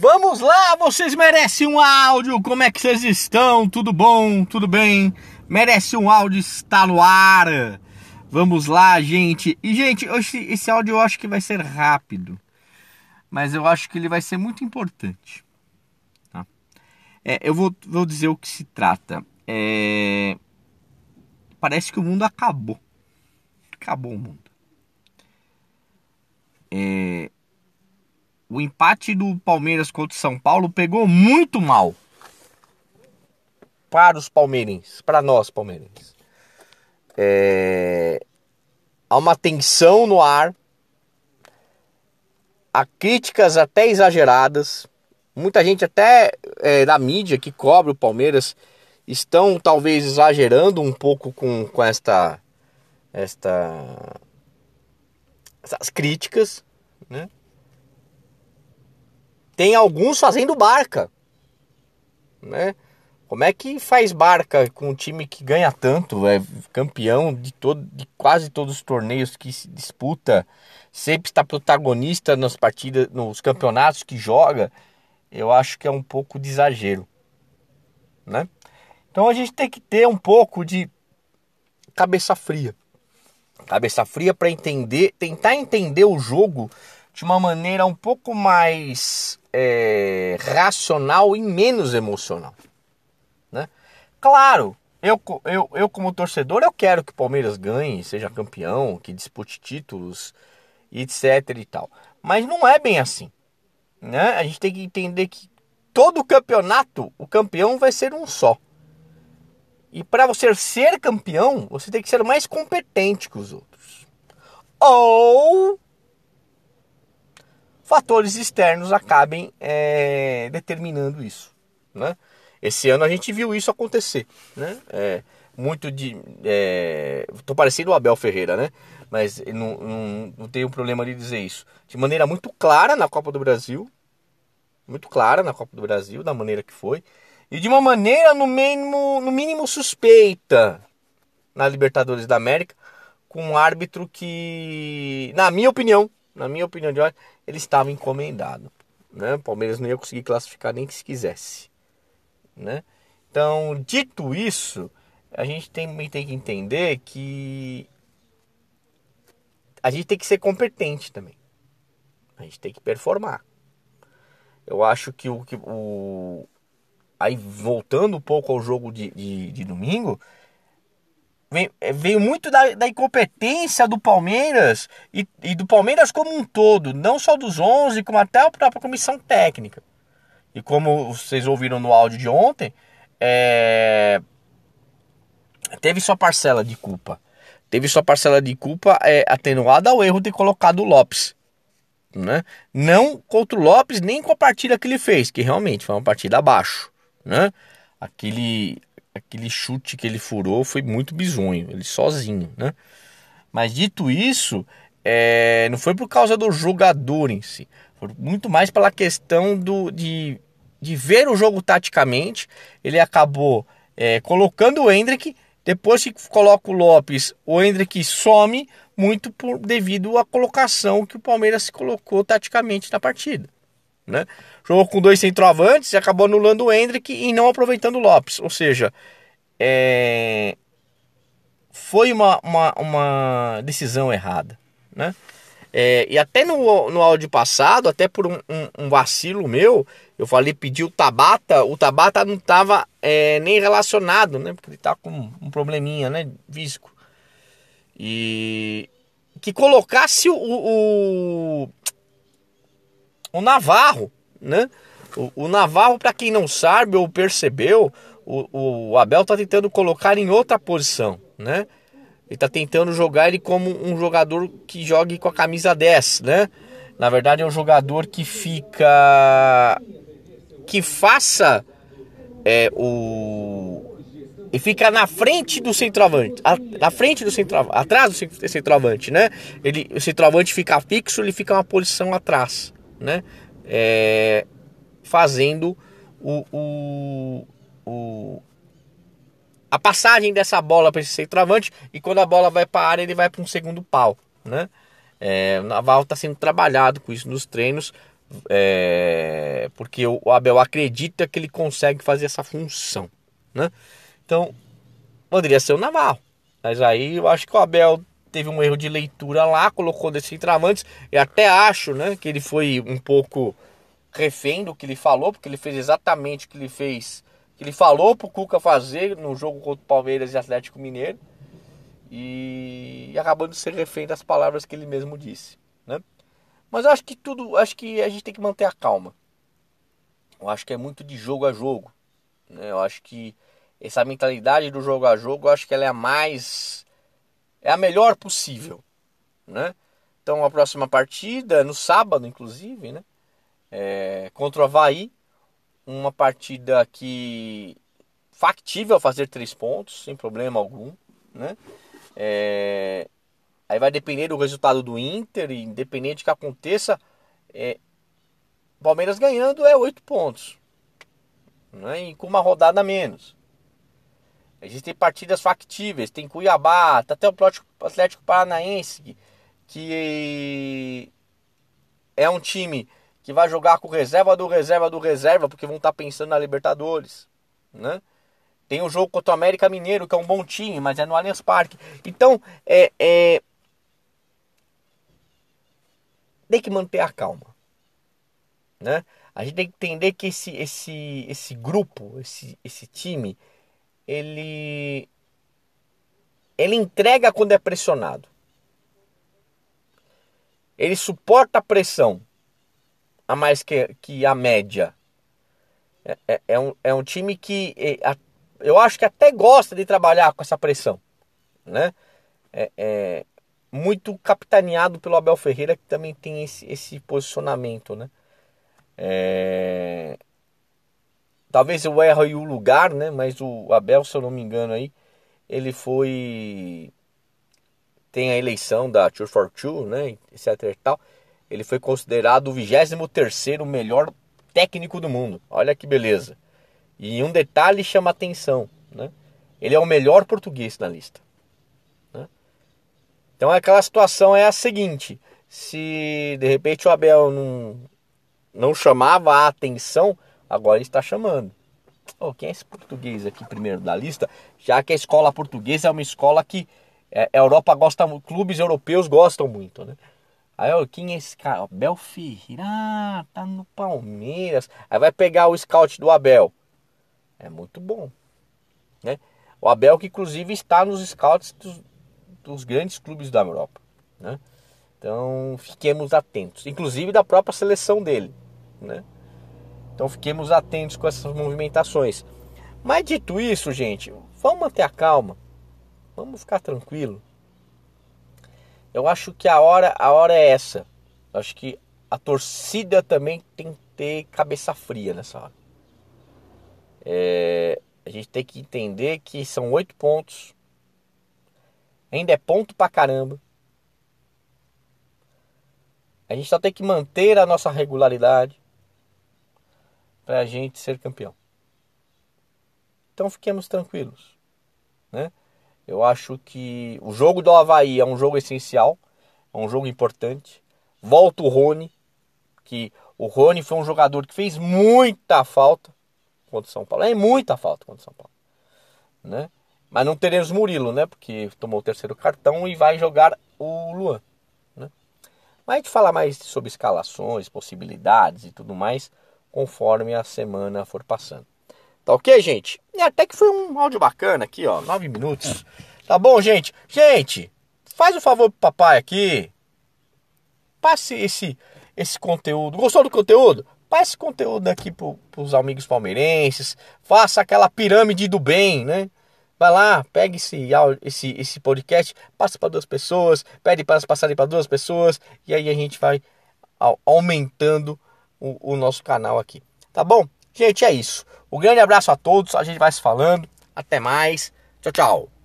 Vamos lá, vocês merecem um áudio. Como é que vocês estão? Tudo bom? Tudo bem? Merece um áudio, está no ar. Vamos lá, gente. E, gente, esse, áudio eu acho que vai ser rápido. Mas eu acho que ele vai ser muito importante. Tá? É, eu vou, vou dizer o que se trata. É... Parece que o mundo acabou. Acabou o mundo. É o empate do Palmeiras contra o São Paulo pegou muito mal para os palmeirenses, para nós palmeirenses. É... Há uma tensão no ar, há críticas até exageradas. Muita gente até é, da mídia que cobre o Palmeiras estão talvez exagerando um pouco com, com esta, esta essas críticas, né? Tem alguns fazendo barca, né? Como é que faz barca com um time que ganha tanto, é campeão de, todo, de quase todos os torneios que se disputa, sempre está protagonista nas partidas, nos campeonatos que joga? Eu acho que é um pouco de exagero, né? Então a gente tem que ter um pouco de cabeça fria. Cabeça fria para entender, tentar entender o jogo de uma maneira um pouco mais é, racional e menos emocional. Né? Claro, eu, eu, eu como torcedor, eu quero que o Palmeiras ganhe, seja campeão, que dispute títulos, etc e tal. Mas não é bem assim. Né? A gente tem que entender que todo campeonato, o campeão vai ser um só. E para você ser campeão, você tem que ser mais competente que os outros. Ou fatores externos acabem é, determinando isso. Né? Esse ano a gente viu isso acontecer. Né? É, muito de. Estou é, parecendo o Abel Ferreira, né? Mas não, não, não tenho problema de dizer isso. De maneira muito clara na Copa do Brasil. Muito clara na Copa do Brasil, da maneira que foi. E de uma maneira, no mínimo, no mínimo suspeita, na Libertadores da América, com um árbitro que, na minha opinião, na minha opinião de ele estava encomendado. Né? O Palmeiras não ia conseguir classificar nem que se quisesse. Né? Então, dito isso, a gente tem, tem que entender que a gente tem que ser competente também. A gente tem que performar. Eu acho que o, que o aí voltando um pouco ao jogo de, de, de domingo, veio, é, veio muito da, da, incompetência do Palmeiras e, e, do Palmeiras como um todo, não só dos 11, como até a própria comissão técnica. E como vocês ouviram no áudio de ontem, é, teve sua parcela de culpa. Teve sua parcela de culpa é, atenuada ao erro de colocado o Lopes. Né? Não contra o Lopes, nem com a partida que ele fez, que realmente foi uma partida abaixo. Né? Aquele, aquele chute que ele furou foi muito bizonho, ele sozinho, né? Mas dito isso, é, não foi por causa do jogador em si, foi muito mais pela questão do, de, de ver o jogo taticamente. Ele acabou é, colocando o Hendrick, depois que coloca o Lopes, o Hendrick some muito por, devido à colocação que o Palmeiras se colocou taticamente na partida. Né? Jogou com dois centroavantes e acabou anulando o Hendrick e não aproveitando o Lopes. Ou seja, é... foi uma, uma, uma, decisão errada. Né? É, e até no, no áudio passado, até por um, um, um, vacilo meu, eu falei, pedi o Tabata, o Tabata não estava é, nem relacionado, né? Porque ele tá com um probleminha, né? Físico. E que colocasse o, o, o Navarro, né? O, o Navarro, para quem não sabe ou percebeu, o, o Abel tá tentando colocar em outra posição, né? Ele tá tentando jogar ele como um jogador que jogue com a camisa 10, né? Na verdade é um jogador que fica que faça é, o e fica na frente do centroavante, na frente do centroavante, atrás do centroavante, né? Ele, o centroavante fica fixo, ele fica uma posição atrás, né? É, fazendo o, o, o, a passagem dessa bola para esse centroavante e quando a bola vai para a área ele vai para um segundo pau, né? É, o Naval está sendo trabalhado com isso nos treinos É, porque o Abel acredita que ele consegue fazer essa função, né? Então, poderia ser o Navarro. Mas aí eu acho que o Abel teve um erro de leitura lá, colocou desse entravantes. E até acho, né, que ele foi um pouco refém do que ele falou, porque ele fez exatamente o que ele fez, que ele falou pro Cuca fazer no jogo contra o Palmeiras e Atlético Mineiro. E, e acabando de ser refém das palavras que ele mesmo disse, né? Mas eu acho que tudo, acho que a gente tem que manter a calma. Eu acho que é muito de jogo a jogo. Né? Eu acho que essa mentalidade do jogo a jogo, eu acho que ela é a mais é a melhor possível, né? Então a próxima partida no sábado, inclusive, né? É, contra o Havaí, uma partida que factível fazer três pontos sem problema algum, né? É, Aí vai depender do resultado do Inter, e independente que aconteça, é, Palmeiras ganhando é oito pontos. Né? E com uma rodada menos. Existem partidas factíveis, tem Cuiabá, tá até o Atlético Paranaense, que, é um time que vai jogar com reserva do reserva do reserva, porque vão estar tá pensando na Libertadores. Né? Tem o jogo contra o América Mineiro, que é um bom time, mas é no Allianz Parque. Então, é, é, tem que manter a calma. Né? A gente tem que entender que esse, esse, esse grupo, esse, esse time, ele, ele entrega quando é pressionado. Ele suporta a pressão a mais que, que a média. É, é, é um, é um time que é, eu acho que até gosta de trabalhar com essa pressão. Né? É, é, muito capitaneado pelo Abel Ferreira, que também tem esse, esse posicionamento, né? É... Talvez eu erre o lugar, né? Mas o Abel, se eu não me engano aí, ele foi... Tem a eleição da Tour for Two, né? Etc e tal. Ele foi considerado o 23º melhor técnico do mundo. Olha que beleza. E um detalhe chama atenção, né? Ele é o melhor português na lista. Então aquela situação é a seguinte: se de repente o Abel não, não chamava a atenção, agora está chamando. Oh, quem é esse português aqui primeiro da lista? Já que a escola portuguesa é uma escola que é, a Europa gosta, clubes europeus gostam muito, né? Aí, quem é esse cara? Abel Ferreira, ah, tá no Palmeiras. Aí vai pegar o scout do Abel. É muito bom, né? O Abel que inclusive está nos scouts dos, dos grandes clubes da Europa. Né? Então fiquemos atentos, inclusive da própria seleção dele. Né? Então fiquemos atentos com essas movimentações. Mas dito isso, gente, vamos manter a calma, vamos ficar tranquilo. Eu acho que a hora, a hora é essa. Eu acho que a torcida também tem que ter cabeça fria nessa hora. É, a gente tem que entender que são oito pontos Ainda é ponto pra caramba. A gente só tem que manter a nossa regularidade para a gente ser campeão. Então fiquemos tranquilos, né? Eu acho que o jogo do Havaí é um jogo essencial, é um jogo importante. Volta o Rony, que o Rony foi um jogador que fez muita falta contra o São Paulo. É muita falta contra o São Paulo, né? Mas não teremos Murilo, né? Porque tomou o terceiro cartão e vai jogar o Luan. Né? Mas a gente fala mais sobre escalações, possibilidades e tudo mais conforme a semana for passando. Tá ok, gente? E até que foi um áudio bacana aqui, ó. Nove minutos. Tá bom, gente? Gente, faz o um favor pro papai aqui. Passe esse, esse conteúdo. Gostou do conteúdo? Passe esse conteúdo aqui pro, pros amigos palmeirenses. Faça aquela pirâmide do bem, né? Vai lá, pega esse, esse, esse podcast, passa para duas pessoas, pede para passarem para duas pessoas, e aí a gente vai aumentando o, o nosso canal aqui. Tá bom? Gente, é isso. Um grande abraço a todos, a gente vai se falando. Até mais. Tchau, tchau.